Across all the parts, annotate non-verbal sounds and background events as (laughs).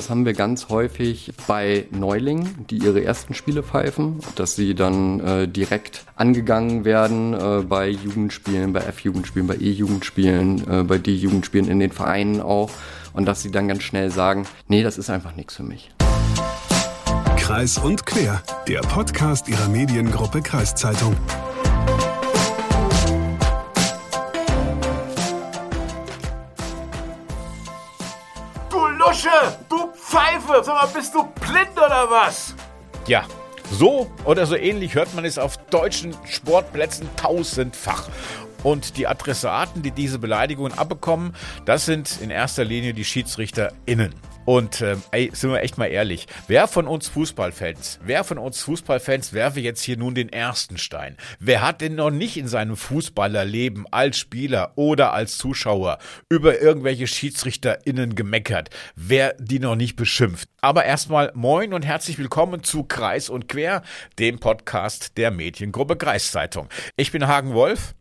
Das haben wir ganz häufig bei Neulingen, die ihre ersten Spiele pfeifen, dass sie dann äh, direkt angegangen werden äh, bei Jugendspielen, bei F-Jugendspielen, bei E-Jugendspielen, äh, bei D-Jugendspielen in den Vereinen auch und dass sie dann ganz schnell sagen, nee, das ist einfach nichts für mich. Kreis und Quer, der Podcast ihrer Mediengruppe Kreiszeitung. Pfeife! Sag mal, bist du blind oder was? Ja, so oder so ähnlich hört man es auf deutschen Sportplätzen tausendfach. Und die Adressaten, die diese Beleidigungen abbekommen, das sind in erster Linie die SchiedsrichterInnen. Und ähm, ey, sind wir echt mal ehrlich, wer von uns Fußballfans, wer von uns Fußballfans werfe jetzt hier nun den ersten Stein? Wer hat denn noch nicht in seinem Fußballerleben als Spieler oder als Zuschauer über irgendwelche SchiedsrichterInnen gemeckert? Wer die noch nicht beschimpft? Aber erstmal moin und herzlich willkommen zu Kreis und Quer, dem Podcast der Mediengruppe Kreiszeitung. Ich bin Hagen Wolf.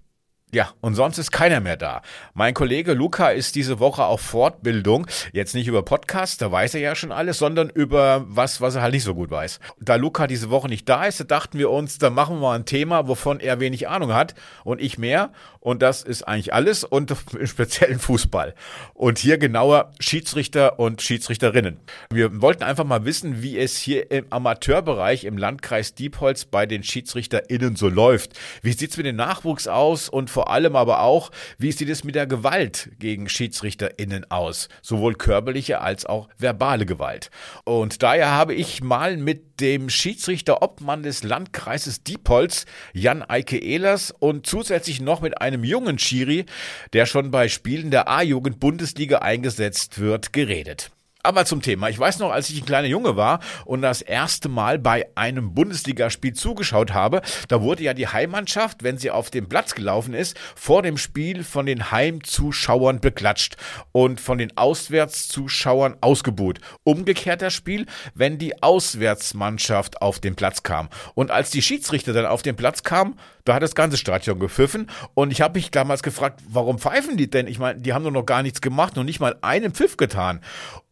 Ja, und sonst ist keiner mehr da. Mein Kollege Luca ist diese Woche auf Fortbildung. Jetzt nicht über Podcast, da weiß er ja schon alles, sondern über was, was er halt nicht so gut weiß. Da Luca diese Woche nicht da ist, da dachten wir uns, da machen wir mal ein Thema, wovon er wenig Ahnung hat und ich mehr. Und das ist eigentlich alles und (laughs) im speziellen Fußball. Und hier genauer Schiedsrichter und Schiedsrichterinnen. Wir wollten einfach mal wissen, wie es hier im Amateurbereich im Landkreis Diepholz bei den SchiedsrichterInnen so läuft. Wie sieht's mit dem Nachwuchs aus und vor allem aber auch, wie sieht es mit der Gewalt gegen SchiedsrichterInnen aus? Sowohl körperliche als auch verbale Gewalt. Und daher habe ich mal mit dem Schiedsrichter-Obmann des Landkreises Diepholz, Jan Eike Ehlers, und zusätzlich noch mit einem jungen Schiri, der schon bei Spielen der A-Jugend-Bundesliga eingesetzt wird, geredet. Aber zum Thema. Ich weiß noch, als ich ein kleiner Junge war und das erste Mal bei einem Bundesligaspiel zugeschaut habe, da wurde ja die Heimmannschaft, wenn sie auf dem Platz gelaufen ist, vor dem Spiel von den Heimzuschauern beklatscht und von den Auswärtszuschauern ausgebuht. Umgekehrt das Spiel, wenn die Auswärtsmannschaft auf den Platz kam. Und als die Schiedsrichter dann auf den Platz kamen, da hat das ganze Stadion gepfiffen. Und ich habe mich damals gefragt, warum pfeifen die denn? Ich meine, die haben doch noch gar nichts gemacht, noch nicht mal einen Pfiff getan.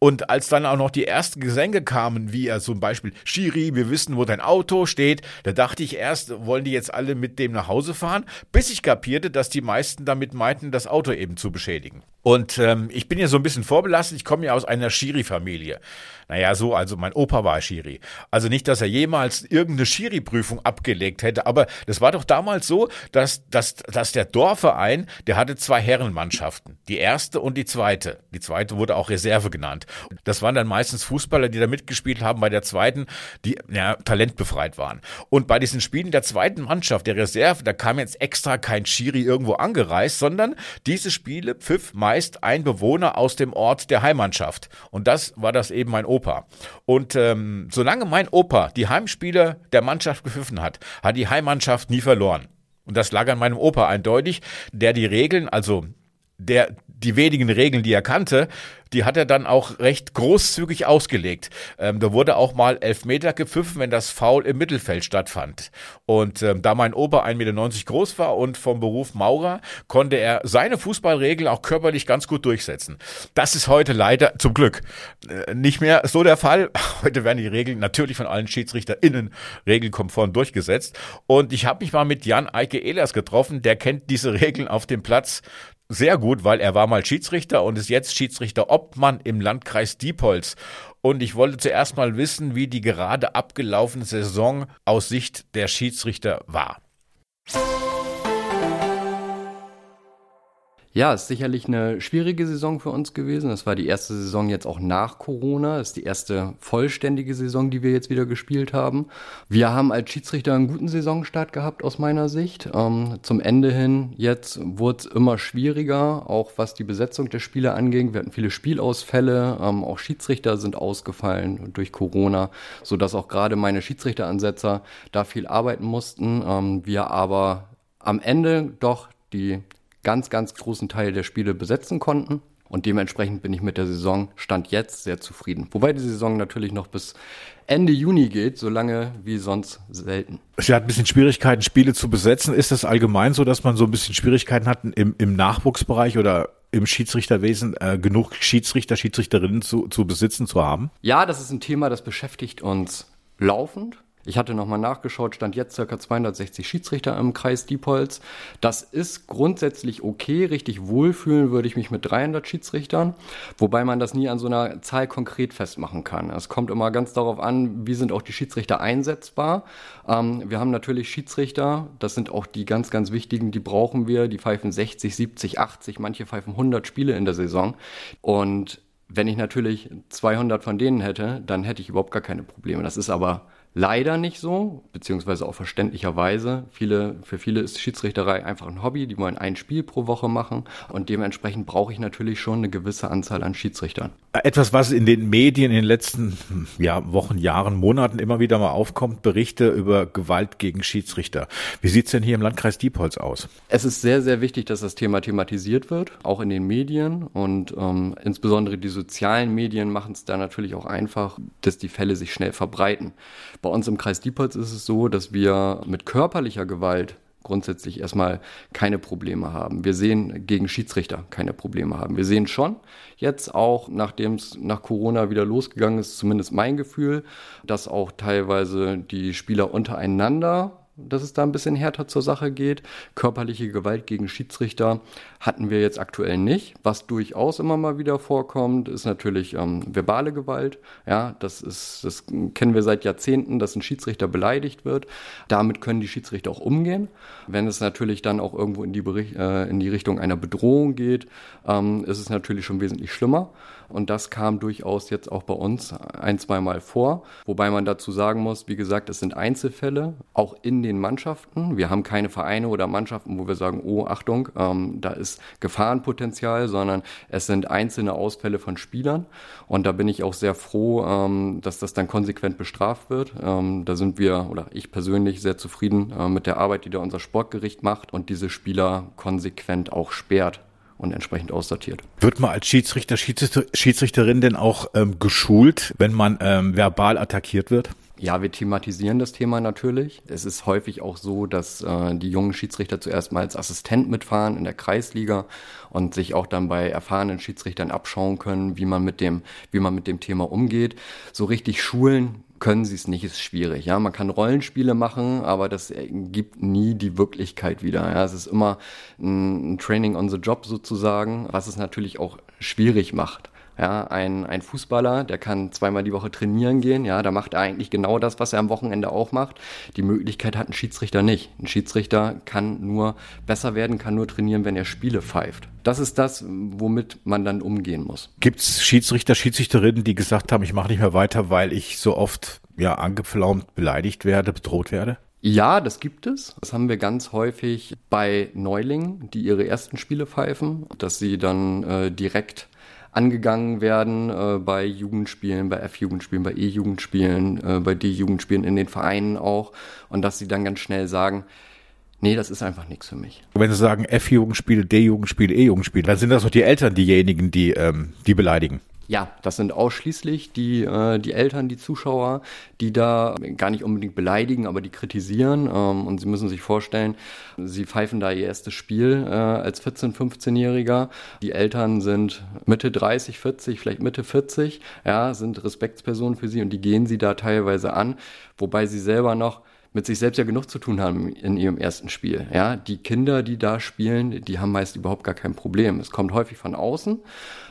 Und als dann auch noch die ersten Gesänge kamen, wie ja zum Beispiel, Shiri, wir wissen, wo dein Auto steht, da dachte ich erst, wollen die jetzt alle mit dem nach Hause fahren, bis ich kapierte, dass die meisten damit meinten, das Auto eben zu beschädigen. Und ähm, ich bin ja so ein bisschen vorbelastet, ich komme ja aus einer Schiri-Familie. Naja, so, also mein Opa war Schiri. Also nicht, dass er jemals irgendeine Schiri-Prüfung abgelegt hätte, aber das war doch damals so, dass, dass, dass der Dorfverein, der hatte zwei Herrenmannschaften. Die erste und die zweite. Die zweite wurde auch Reserve genannt. Das waren dann meistens Fußballer, die da mitgespielt haben bei der zweiten, die ja, talentbefreit waren. Und bei diesen Spielen der zweiten Mannschaft, der Reserve, da kam jetzt extra kein Schiri irgendwo angereist, sondern diese Spiele pfiff meist ein Bewohner aus dem Ort der Heimmannschaft. Und das war das eben mein Opa. Und ähm, solange mein Opa die Heimspiele der Mannschaft gepfiffen hat, hat die Heimmannschaft nie verloren. Und das lag an meinem Opa eindeutig, der die Regeln, also der die wenigen Regeln, die er kannte, die hat er dann auch recht großzügig ausgelegt. Ähm, da wurde auch mal Elfmeter gepfiffen, wenn das Foul im Mittelfeld stattfand. Und ähm, da mein Opa 1,90 Meter groß war und vom Beruf Maurer, konnte er seine Fußballregeln auch körperlich ganz gut durchsetzen. Das ist heute leider zum Glück äh, nicht mehr so der Fall. (laughs) Heute werden die Regeln natürlich von allen SchiedsrichterInnen regelkonform durchgesetzt. Und ich habe mich mal mit Jan Eike Ehlers getroffen, der kennt diese Regeln auf dem Platz sehr gut, weil er war mal Schiedsrichter und ist jetzt Schiedsrichter Obmann im Landkreis Diepholz. Und ich wollte zuerst mal wissen, wie die gerade abgelaufene Saison aus Sicht der Schiedsrichter war. Ja, ist sicherlich eine schwierige Saison für uns gewesen. Das war die erste Saison jetzt auch nach Corona. Das ist die erste vollständige Saison, die wir jetzt wieder gespielt haben. Wir haben als Schiedsrichter einen guten Saisonstart gehabt aus meiner Sicht. Ähm, zum Ende hin jetzt wurde es immer schwieriger, auch was die Besetzung der Spiele anging. Wir hatten viele Spielausfälle, ähm, auch Schiedsrichter sind ausgefallen durch Corona, sodass auch gerade meine Schiedsrichteransetzer da viel arbeiten mussten. Ähm, wir aber am Ende doch die ganz, ganz großen Teil der Spiele besetzen konnten. Und dementsprechend bin ich mit der Saison Stand jetzt sehr zufrieden. Wobei die Saison natürlich noch bis Ende Juni geht, so lange wie sonst selten. Sie hat ein bisschen Schwierigkeiten, Spiele zu besetzen. Ist das allgemein so, dass man so ein bisschen Schwierigkeiten hat im, im Nachwuchsbereich oder im Schiedsrichterwesen äh, genug Schiedsrichter, Schiedsrichterinnen zu, zu besitzen, zu haben? Ja, das ist ein Thema, das beschäftigt uns laufend. Ich hatte nochmal nachgeschaut, stand jetzt ca. 260 Schiedsrichter im Kreis Diepholz. Das ist grundsätzlich okay. Richtig wohlfühlen würde ich mich mit 300 Schiedsrichtern, wobei man das nie an so einer Zahl konkret festmachen kann. Es kommt immer ganz darauf an, wie sind auch die Schiedsrichter einsetzbar. Ähm, wir haben natürlich Schiedsrichter, das sind auch die ganz, ganz wichtigen, die brauchen wir. Die pfeifen 60, 70, 80, manche pfeifen 100 Spiele in der Saison. Und wenn ich natürlich 200 von denen hätte, dann hätte ich überhaupt gar keine Probleme. Das ist aber leider nicht so, beziehungsweise auch verständlicherweise. Viele, für viele ist Schiedsrichterei einfach ein Hobby, die wollen ein Spiel pro Woche machen und dementsprechend brauche ich natürlich schon eine gewisse Anzahl an Schiedsrichtern. Etwas, was in den Medien in den letzten ja, Wochen, Jahren, Monaten immer wieder mal aufkommt, Berichte über Gewalt gegen Schiedsrichter. Wie sieht es denn hier im Landkreis Diepholz aus? Es ist sehr, sehr wichtig, dass das Thema thematisiert wird, auch in den Medien und ähm, insbesondere die sozialen Medien machen es da natürlich auch einfach, dass die Fälle sich schnell verbreiten. Bei uns im Kreis Diepholz ist es so, dass wir mit körperlicher Gewalt grundsätzlich erstmal keine Probleme haben. Wir sehen gegen Schiedsrichter keine Probleme haben. Wir sehen schon jetzt auch, nachdem es nach Corona wieder losgegangen ist, zumindest mein Gefühl, dass auch teilweise die Spieler untereinander dass es da ein bisschen härter zur Sache geht. Körperliche Gewalt gegen Schiedsrichter hatten wir jetzt aktuell nicht. Was durchaus immer mal wieder vorkommt, ist natürlich ähm, verbale Gewalt. Ja, das ist, das kennen wir seit Jahrzehnten, dass ein Schiedsrichter beleidigt wird. Damit können die Schiedsrichter auch umgehen. Wenn es natürlich dann auch irgendwo in die, Bericht, äh, in die Richtung einer Bedrohung geht, ähm, ist es natürlich schon wesentlich schlimmer. Und das kam durchaus jetzt auch bei uns ein, zweimal vor. Wobei man dazu sagen muss, wie gesagt, es sind Einzelfälle, auch in den Mannschaften. Wir haben keine Vereine oder Mannschaften, wo wir sagen, oh, Achtung, ähm, da ist Gefahrenpotenzial, sondern es sind einzelne Ausfälle von Spielern. Und da bin ich auch sehr froh, ähm, dass das dann konsequent bestraft wird. Ähm, da sind wir, oder ich persönlich, sehr zufrieden äh, mit der Arbeit, die da unser Sportgericht macht und diese Spieler konsequent auch sperrt und entsprechend aussortiert. Wird man als Schiedsrichter, Schiedsrichter Schiedsrichterin denn auch ähm, geschult, wenn man ähm, verbal attackiert wird? Ja, wir thematisieren das Thema natürlich. Es ist häufig auch so, dass äh, die jungen Schiedsrichter zuerst mal als Assistent mitfahren in der Kreisliga und sich auch dann bei erfahrenen Schiedsrichtern abschauen können, wie man mit dem, wie man mit dem Thema umgeht. So richtig schulen können sie es nicht, ist schwierig. Ja, man kann Rollenspiele machen, aber das gibt nie die Wirklichkeit wieder. Ja, es ist immer ein Training on the Job sozusagen, was es natürlich auch schwierig macht. Ja, ein, ein Fußballer, der kann zweimal die Woche trainieren gehen, ja, da macht er eigentlich genau das, was er am Wochenende auch macht. Die Möglichkeit hat ein Schiedsrichter nicht. Ein Schiedsrichter kann nur besser werden, kann nur trainieren, wenn er Spiele pfeift. Das ist das, womit man dann umgehen muss. Gibt es Schiedsrichter, Schiedsrichterinnen, die gesagt haben, ich mache nicht mehr weiter, weil ich so oft ja angepflaumt, beleidigt werde, bedroht werde? Ja, das gibt es. Das haben wir ganz häufig bei Neulingen, die ihre ersten Spiele pfeifen, dass sie dann äh, direkt angegangen werden äh, bei Jugendspielen, bei F-Jugendspielen, bei E-Jugendspielen, äh, bei D-Jugendspielen in den Vereinen auch und dass sie dann ganz schnell sagen, nee, das ist einfach nichts für mich. Wenn Sie sagen F-Jugendspiele, D-Jugendspiele, E-Jugendspiele, dann sind das doch die Eltern diejenigen, die ähm, die beleidigen. Ja, das sind ausschließlich die, äh, die Eltern, die Zuschauer, die da gar nicht unbedingt beleidigen, aber die kritisieren. Ähm, und Sie müssen sich vorstellen, Sie pfeifen da Ihr erstes Spiel äh, als 14-, 15-Jähriger. Die Eltern sind Mitte 30, 40, vielleicht Mitte 40, ja, sind Respektspersonen für Sie und die gehen Sie da teilweise an, wobei Sie selber noch mit sich selbst ja genug zu tun haben in ihrem ersten Spiel. Ja, die Kinder, die da spielen, die haben meist überhaupt gar kein Problem. Es kommt häufig von außen.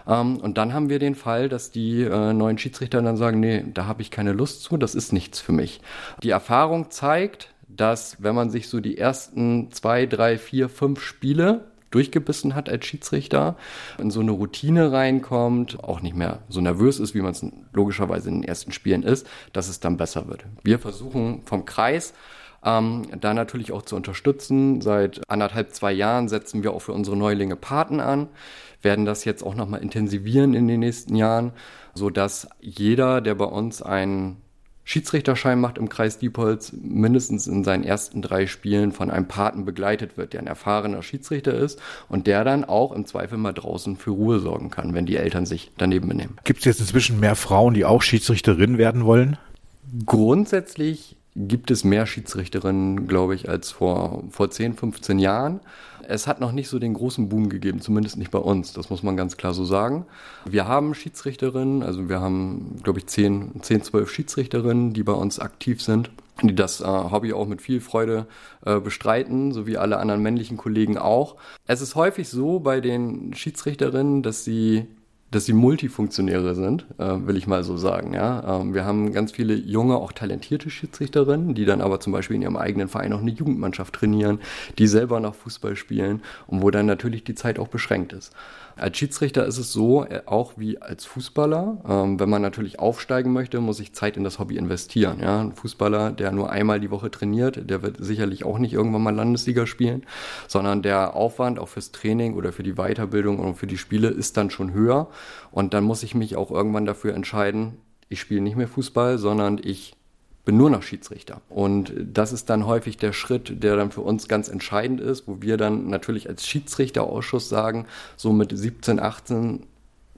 Ähm, und dann haben wir den Fall, dass die äh, neuen Schiedsrichter dann sagen, nee, da habe ich keine Lust zu, das ist nichts für mich. Die Erfahrung zeigt, dass wenn man sich so die ersten zwei, drei, vier, fünf Spiele durchgebissen hat als Schiedsrichter, in so eine Routine reinkommt, auch nicht mehr so nervös ist, wie man es logischerweise in den ersten Spielen ist, dass es dann besser wird. Wir versuchen vom Kreis ähm, da natürlich auch zu unterstützen. Seit anderthalb, zwei Jahren setzen wir auch für unsere Neulinge Paten an, werden das jetzt auch nochmal intensivieren in den nächsten Jahren, sodass jeder, der bei uns einen Schiedsrichterschein macht im Kreis Diepholz, mindestens in seinen ersten drei Spielen von einem Paten begleitet wird, der ein erfahrener Schiedsrichter ist und der dann auch im Zweifel mal draußen für Ruhe sorgen kann, wenn die Eltern sich daneben benehmen. Gibt es jetzt inzwischen mehr Frauen, die auch Schiedsrichterin werden wollen? Grundsätzlich gibt es mehr Schiedsrichterinnen, glaube ich, als vor, vor 10, 15 Jahren. Es hat noch nicht so den großen Boom gegeben, zumindest nicht bei uns, das muss man ganz klar so sagen. Wir haben Schiedsrichterinnen, also wir haben, glaube ich, 10, 10 12 Schiedsrichterinnen, die bei uns aktiv sind die das äh, Hobby auch mit viel Freude äh, bestreiten, so wie alle anderen männlichen Kollegen auch. Es ist häufig so bei den Schiedsrichterinnen, dass sie dass sie Multifunktionäre sind, äh, will ich mal so sagen. Ja? Ähm, wir haben ganz viele junge, auch talentierte Schiedsrichterinnen, die dann aber zum Beispiel in ihrem eigenen Verein auch eine Jugendmannschaft trainieren, die selber noch Fußball spielen und wo dann natürlich die Zeit auch beschränkt ist. Als Schiedsrichter ist es so, äh, auch wie als Fußballer, ähm, wenn man natürlich aufsteigen möchte, muss ich Zeit in das Hobby investieren. Ja? Ein Fußballer, der nur einmal die Woche trainiert, der wird sicherlich auch nicht irgendwann mal Landesliga spielen, sondern der Aufwand auch fürs Training oder für die Weiterbildung und für die Spiele ist dann schon höher. Und dann muss ich mich auch irgendwann dafür entscheiden, ich spiele nicht mehr Fußball, sondern ich bin nur noch Schiedsrichter. Und das ist dann häufig der Schritt, der dann für uns ganz entscheidend ist, wo wir dann natürlich als Schiedsrichterausschuss sagen, so mit 17, 18,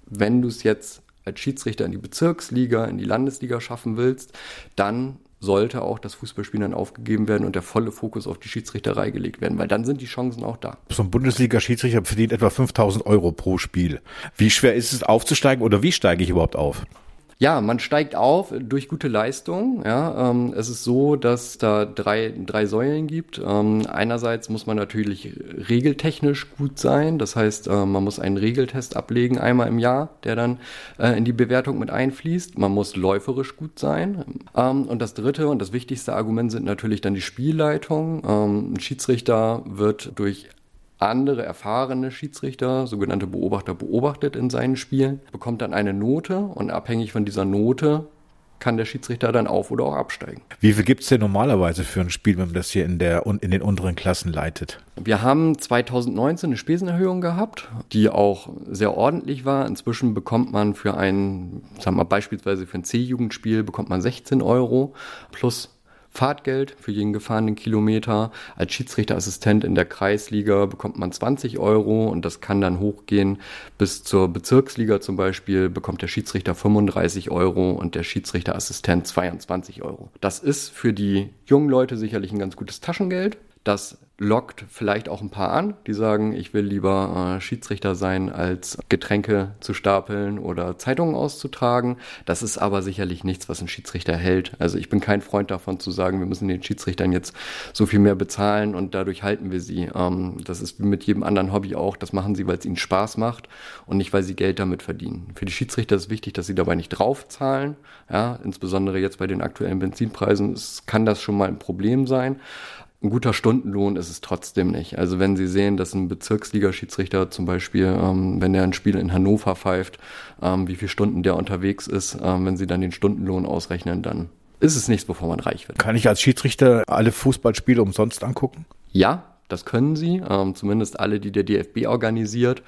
wenn du es jetzt als Schiedsrichter in die Bezirksliga, in die Landesliga schaffen willst, dann sollte auch das Fußballspielen dann aufgegeben werden und der volle Fokus auf die Schiedsrichterei gelegt werden, weil dann sind die Chancen auch da. So ein Bundesliga-Schiedsrichter verdient etwa 5000 Euro pro Spiel. Wie schwer ist es aufzusteigen oder wie steige ich überhaupt auf? Ja, man steigt auf durch gute Leistung. Ja, ähm, es ist so, dass da drei, drei Säulen gibt. Ähm, einerseits muss man natürlich regeltechnisch gut sein. Das heißt, äh, man muss einen Regeltest ablegen einmal im Jahr, der dann äh, in die Bewertung mit einfließt. Man muss läuferisch gut sein. Ähm, und das dritte und das wichtigste Argument sind natürlich dann die Spielleitung. Ähm, ein Schiedsrichter wird durch andere erfahrene Schiedsrichter, sogenannte Beobachter, beobachtet in seinen Spielen, bekommt dann eine Note und abhängig von dieser Note kann der Schiedsrichter dann auf oder auch absteigen. Wie viel gibt es denn normalerweise für ein Spiel, wenn man das hier in, der, in den unteren Klassen leitet? Wir haben 2019 eine Spesenerhöhung gehabt, die auch sehr ordentlich war. Inzwischen bekommt man für ein, sagen wir beispielsweise für ein C-Jugendspiel bekommt man 16 Euro plus Fahrtgeld für jeden gefahrenen Kilometer. Als Schiedsrichterassistent in der Kreisliga bekommt man 20 Euro und das kann dann hochgehen bis zur Bezirksliga zum Beispiel bekommt der Schiedsrichter 35 Euro und der Schiedsrichterassistent 22 Euro. Das ist für die jungen Leute sicherlich ein ganz gutes Taschengeld. Das lockt vielleicht auch ein paar an, die sagen, ich will lieber äh, Schiedsrichter sein, als Getränke zu stapeln oder Zeitungen auszutragen. Das ist aber sicherlich nichts, was ein Schiedsrichter hält. Also ich bin kein Freund davon zu sagen, wir müssen den Schiedsrichtern jetzt so viel mehr bezahlen und dadurch halten wir sie. Ähm, das ist wie mit jedem anderen Hobby auch. Das machen sie, weil es ihnen Spaß macht und nicht, weil sie Geld damit verdienen. Für die Schiedsrichter ist wichtig, dass sie dabei nicht draufzahlen. Ja, insbesondere jetzt bei den aktuellen Benzinpreisen ist, kann das schon mal ein Problem sein ein guter Stundenlohn ist es trotzdem nicht. Also wenn Sie sehen, dass ein Bezirksligaschiedsrichter zum Beispiel, ähm, wenn er ein Spiel in Hannover pfeift, ähm, wie viele Stunden der unterwegs ist, ähm, wenn Sie dann den Stundenlohn ausrechnen, dann ist es nichts, bevor man reich wird. Kann ich als Schiedsrichter alle Fußballspiele umsonst angucken? Ja, das können Sie. Ähm, zumindest alle, die der DFB organisiert,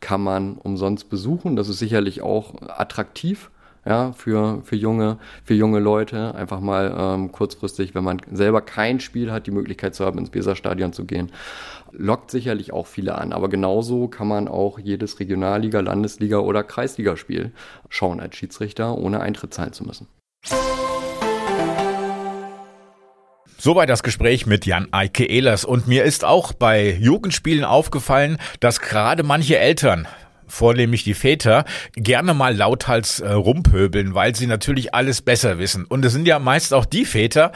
kann man umsonst besuchen. Das ist sicherlich auch attraktiv ja, für, für, junge, für junge Leute. Einfach mal ähm, kurzfristig, wenn man selber kein Spiel hat, die Möglichkeit zu haben, ins Weserstadion zu gehen. Lockt sicherlich auch viele an. Aber genauso kann man auch jedes Regionalliga, Landesliga oder Kreisligaspiel schauen als Schiedsrichter, ohne Eintritt zahlen zu müssen. Soweit das Gespräch mit Jan Eike Ehlers. Und mir ist auch bei Jugendspielen aufgefallen, dass gerade manche Eltern vornehmlich die Väter, gerne mal lauthals äh, rumpöbeln, weil sie natürlich alles besser wissen. Und es sind ja meist auch die Väter,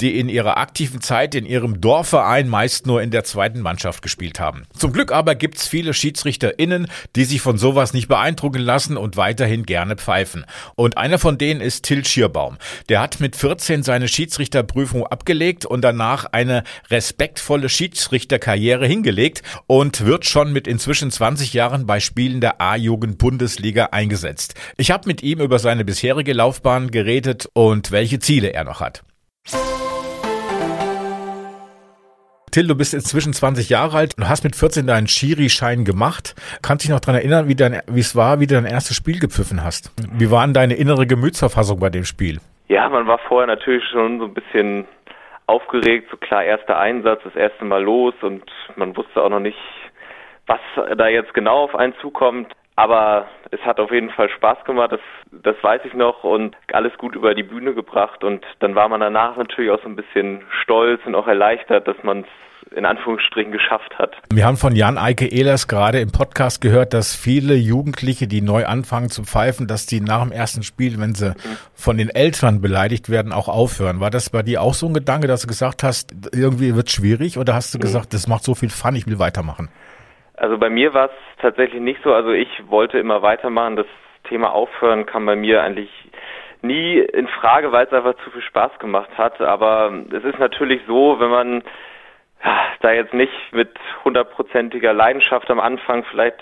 die in ihrer aktiven Zeit in ihrem Dorfverein meist nur in der zweiten Mannschaft gespielt haben. Zum Glück aber gibt's viele SchiedsrichterInnen, die sich von sowas nicht beeindrucken lassen und weiterhin gerne pfeifen. Und einer von denen ist Till Schierbaum. Der hat mit 14 seine Schiedsrichterprüfung abgelegt und danach eine respektvolle Schiedsrichterkarriere hingelegt und wird schon mit inzwischen 20 Jahren bei Spielen Spielen der A-Jugend-Bundesliga eingesetzt. Ich habe mit ihm über seine bisherige Laufbahn geredet und welche Ziele er noch hat. Till, du bist inzwischen 20 Jahre alt und hast mit 14 deinen Schiri-Schein gemacht. Kannst dich noch daran erinnern, wie, dein, wie es war, wie du dein erstes Spiel gepfiffen hast? Wie war denn deine innere Gemütsverfassung bei dem Spiel? Ja, man war vorher natürlich schon so ein bisschen aufgeregt, so klar, erster Einsatz, das erste Mal los und man wusste auch noch nicht, was da jetzt genau auf einen zukommt. Aber es hat auf jeden Fall Spaß gemacht, das, das weiß ich noch und alles gut über die Bühne gebracht und dann war man danach natürlich auch so ein bisschen stolz und auch erleichtert, dass man es in Anführungsstrichen geschafft hat. Wir haben von Jan Eike Ehlers gerade im Podcast gehört, dass viele Jugendliche, die neu anfangen zu pfeifen, dass die nach dem ersten Spiel, wenn sie von den Eltern beleidigt werden, auch aufhören. War das bei dir auch so ein Gedanke, dass du gesagt hast, irgendwie wird es schwierig oder hast du mhm. gesagt, das macht so viel Fun, ich will weitermachen? Also bei mir war es tatsächlich nicht so. Also ich wollte immer weitermachen. Das Thema Aufhören kam bei mir eigentlich nie in Frage, weil es einfach zu viel Spaß gemacht hat. Aber es ist natürlich so, wenn man da jetzt nicht mit hundertprozentiger Leidenschaft am Anfang vielleicht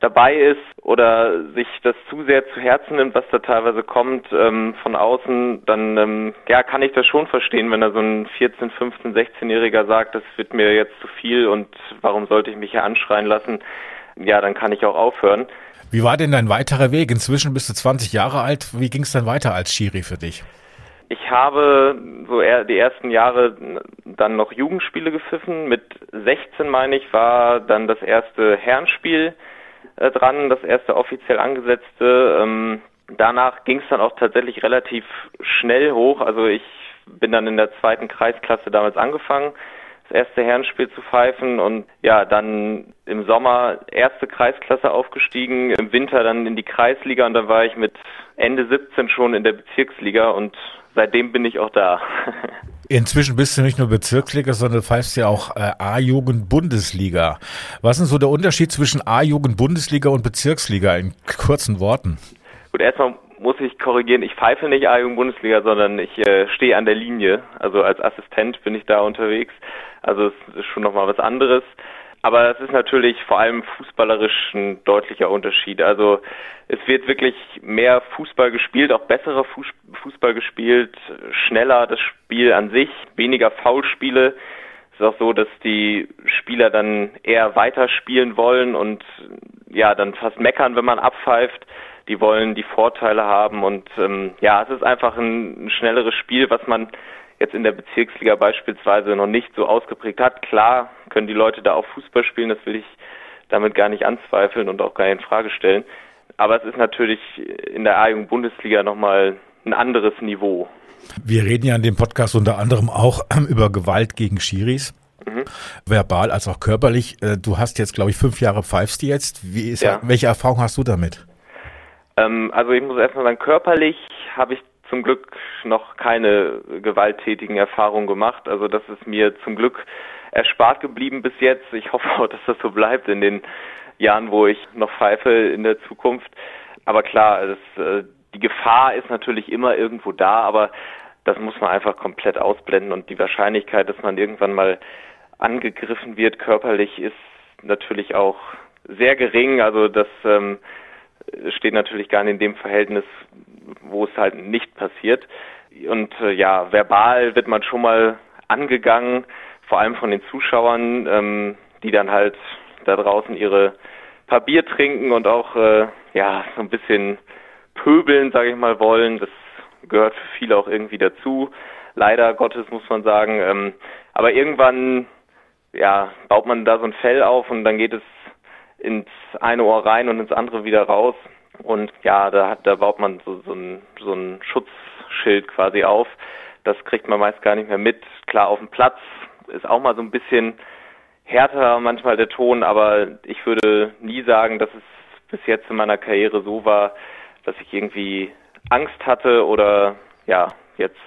dabei ist oder sich das zu sehr zu Herzen nimmt, was da teilweise kommt ähm, von außen, dann ähm, ja, kann ich das schon verstehen, wenn da so ein 14, 15, 16-Jähriger sagt, das wird mir jetzt zu viel und warum sollte ich mich hier anschreien lassen? Ja, dann kann ich auch aufhören. Wie war denn dein weiterer Weg? Inzwischen bist du 20 Jahre alt. Wie ging es dann weiter als Schiri für dich? Ich habe so eher die ersten Jahre dann noch Jugendspiele gepfiffen. Mit 16 meine ich war dann das erste Herrenspiel äh, dran, das erste offiziell angesetzte. Ähm, danach ging es dann auch tatsächlich relativ schnell hoch. Also ich bin dann in der zweiten Kreisklasse damals angefangen, das erste Herrenspiel zu pfeifen und ja, dann im Sommer erste Kreisklasse aufgestiegen, im Winter dann in die Kreisliga und dann war ich mit Ende 17 schon in der Bezirksliga und seitdem bin ich auch da. (laughs) Inzwischen bist du nicht nur Bezirksliga, sondern pfeifst ja auch äh, A-Jugend-Bundesliga. Was ist so der Unterschied zwischen A-Jugend-Bundesliga und Bezirksliga in kurzen Worten? Gut, erstmal muss ich korrigieren, ich pfeife nicht A-Jugend-Bundesliga, sondern ich äh, stehe an der Linie. Also als Assistent bin ich da unterwegs. Also es ist schon nochmal was anderes. Aber es ist natürlich vor allem fußballerisch ein deutlicher Unterschied. Also es wird wirklich mehr Fußball gespielt, auch besserer Fußball gespielt, schneller das Spiel an sich, weniger Foulspiele. Es ist auch so, dass die Spieler dann eher weiterspielen wollen und ja, dann fast meckern, wenn man abpfeift. Die wollen die Vorteile haben und ähm, ja, es ist einfach ein, ein schnelleres Spiel, was man jetzt in der Bezirksliga beispielsweise noch nicht so ausgeprägt hat. Klar können die Leute da auch Fußball spielen, das will ich damit gar nicht anzweifeln und auch gar nicht in Frage stellen. Aber es ist natürlich in der A-Jugend-Bundesliga nochmal ein anderes Niveau. Wir reden ja in dem Podcast unter anderem auch (clears throat) über Gewalt gegen Schiris. Mhm. Verbal als auch körperlich. Äh, du hast jetzt, glaube ich, fünf Jahre pfeifst du jetzt. Ja. Welche Erfahrung hast du damit? Ähm, also ich muss erstmal sagen, körperlich habe ich zum Glück noch keine gewalttätigen Erfahrungen gemacht. Also das ist mir zum Glück erspart geblieben bis jetzt. Ich hoffe auch, dass das so bleibt in den Jahren, wo ich noch pfeife in der Zukunft. Aber klar, das, äh, die Gefahr ist natürlich immer irgendwo da, aber das muss man einfach komplett ausblenden und die Wahrscheinlichkeit, dass man irgendwann mal angegriffen wird körperlich, ist natürlich auch sehr gering. Also das ähm, steht natürlich gar nicht in dem Verhältnis, wo es halt nicht passiert. Und äh, ja, verbal wird man schon mal angegangen, vor allem von den Zuschauern, ähm, die dann halt da draußen ihre paar Bier trinken und auch äh, ja so ein bisschen pöbeln, sage ich mal, wollen. Das gehört für viele auch irgendwie dazu. Leider Gottes muss man sagen. Ähm, aber irgendwann ja baut man da so ein Fell auf und dann geht es ins eine Ohr rein und ins andere wieder raus. Und ja, da, da baut man so, so, ein, so ein Schutzschild quasi auf. Das kriegt man meist gar nicht mehr mit. Klar, auf dem Platz ist auch mal so ein bisschen härter manchmal der Ton, aber ich würde nie sagen, dass es bis jetzt in meiner Karriere so war, dass ich irgendwie Angst hatte oder ja, jetzt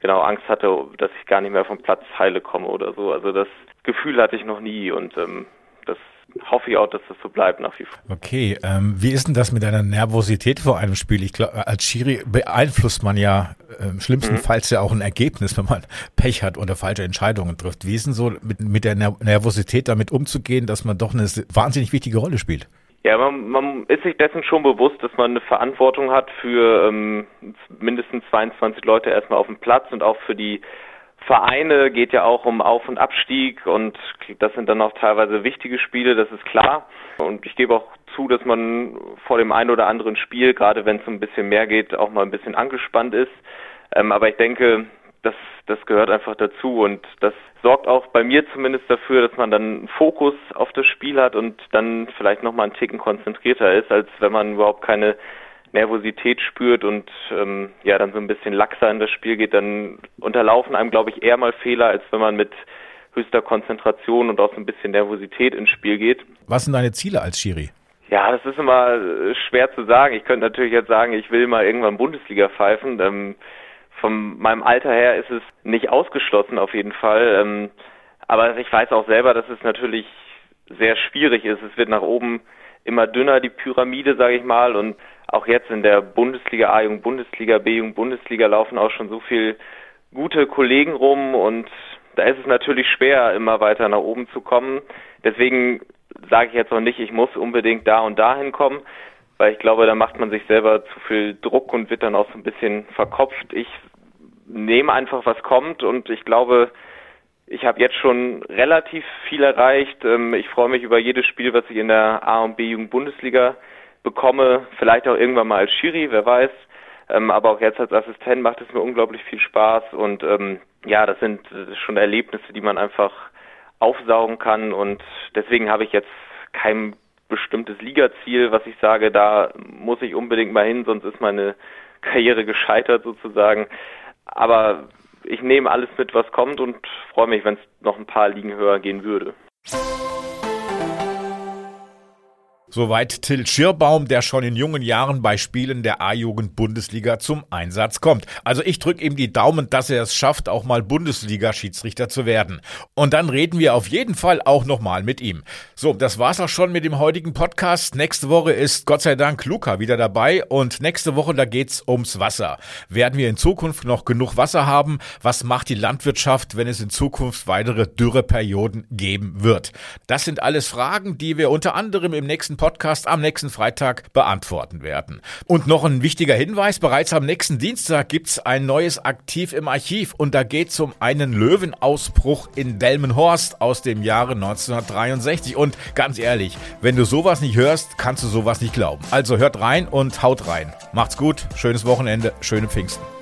genau Angst hatte, dass ich gar nicht mehr vom Platz heile komme oder so. Also das Gefühl hatte ich noch nie und ähm, das hoffe ich auch, dass das so bleibt nach wie vor. Okay, ähm, wie ist denn das mit deiner Nervosität vor einem Spiel? Ich glaube, als Schiri beeinflusst man ja äh, schlimmstenfalls mhm. ja auch ein Ergebnis, wenn man (laughs) Pech hat oder falsche Entscheidungen trifft. Wie ist denn so mit, mit der Nervosität damit umzugehen, dass man doch eine wahnsinnig wichtige Rolle spielt? Ja, man, man ist sich dessen schon bewusst, dass man eine Verantwortung hat für ähm, mindestens 22 Leute erstmal auf dem Platz und auch für die Vereine geht ja auch um Auf- und Abstieg und das sind dann auch teilweise wichtige Spiele, das ist klar. Und ich gebe auch zu, dass man vor dem einen oder anderen Spiel, gerade wenn es um ein bisschen mehr geht, auch mal ein bisschen angespannt ist. Ähm, aber ich denke, das, das gehört einfach dazu und das sorgt auch bei mir zumindest dafür, dass man dann Fokus auf das Spiel hat und dann vielleicht nochmal einen Ticken konzentrierter ist, als wenn man überhaupt keine Nervosität spürt und ähm, ja dann so ein bisschen laxer in das Spiel geht, dann unterlaufen einem, glaube ich, eher mal Fehler, als wenn man mit höchster Konzentration und auch so ein bisschen Nervosität ins Spiel geht. Was sind deine Ziele als Schiri? Ja, das ist immer äh, schwer zu sagen. Ich könnte natürlich jetzt sagen, ich will mal irgendwann Bundesliga pfeifen. Ähm, von meinem Alter her ist es nicht ausgeschlossen auf jeden Fall. Ähm, aber ich weiß auch selber, dass es natürlich sehr schwierig ist. Es wird nach oben immer dünner, die Pyramide, sage ich mal. Und auch jetzt in der Bundesliga A, Jung Bundesliga B, Jung Bundesliga laufen auch schon so viel gute Kollegen rum und da ist es natürlich schwer, immer weiter nach oben zu kommen. Deswegen sage ich jetzt noch nicht, ich muss unbedingt da und dahin kommen, weil ich glaube, da macht man sich selber zu viel Druck und wird dann auch so ein bisschen verkopft. Ich nehme einfach, was kommt und ich glaube, ich habe jetzt schon relativ viel erreicht. Ähm, ich freue mich über jedes Spiel, was ich in der A und B Jugend Bundesliga bekomme. Vielleicht auch irgendwann mal als Schiri, wer weiß. Ähm, aber auch jetzt als Assistent macht es mir unglaublich viel Spaß und ähm, ja, das sind schon Erlebnisse, die man einfach aufsaugen kann und deswegen habe ich jetzt kein bestimmtes Ligaziel, was ich sage, da muss ich unbedingt mal hin, sonst ist meine Karriere gescheitert sozusagen. Aber ich nehme alles mit, was kommt und freue mich, wenn es noch ein paar Ligen höher gehen würde. Soweit Till Schirbaum, der schon in jungen Jahren bei Spielen der A-Jugend-Bundesliga zum Einsatz kommt. Also ich drücke ihm die Daumen, dass er es schafft, auch mal Bundesliga-Schiedsrichter zu werden. Und dann reden wir auf jeden Fall auch nochmal mit ihm. So, das war's auch schon mit dem heutigen Podcast. Nächste Woche ist Gott sei Dank Luca wieder dabei und nächste Woche, da geht's ums Wasser. Werden wir in Zukunft noch genug Wasser haben? Was macht die Landwirtschaft, wenn es in Zukunft weitere Dürreperioden geben wird? Das sind alles Fragen, die wir unter anderem im nächsten Podcast Podcast am nächsten Freitag beantworten werden. Und noch ein wichtiger Hinweis, bereits am nächsten Dienstag gibt's ein neues Aktiv im Archiv und da geht's um einen Löwenausbruch in Delmenhorst aus dem Jahre 1963. Und ganz ehrlich, wenn du sowas nicht hörst, kannst du sowas nicht glauben. Also hört rein und haut rein. Macht's gut, schönes Wochenende, schöne Pfingsten.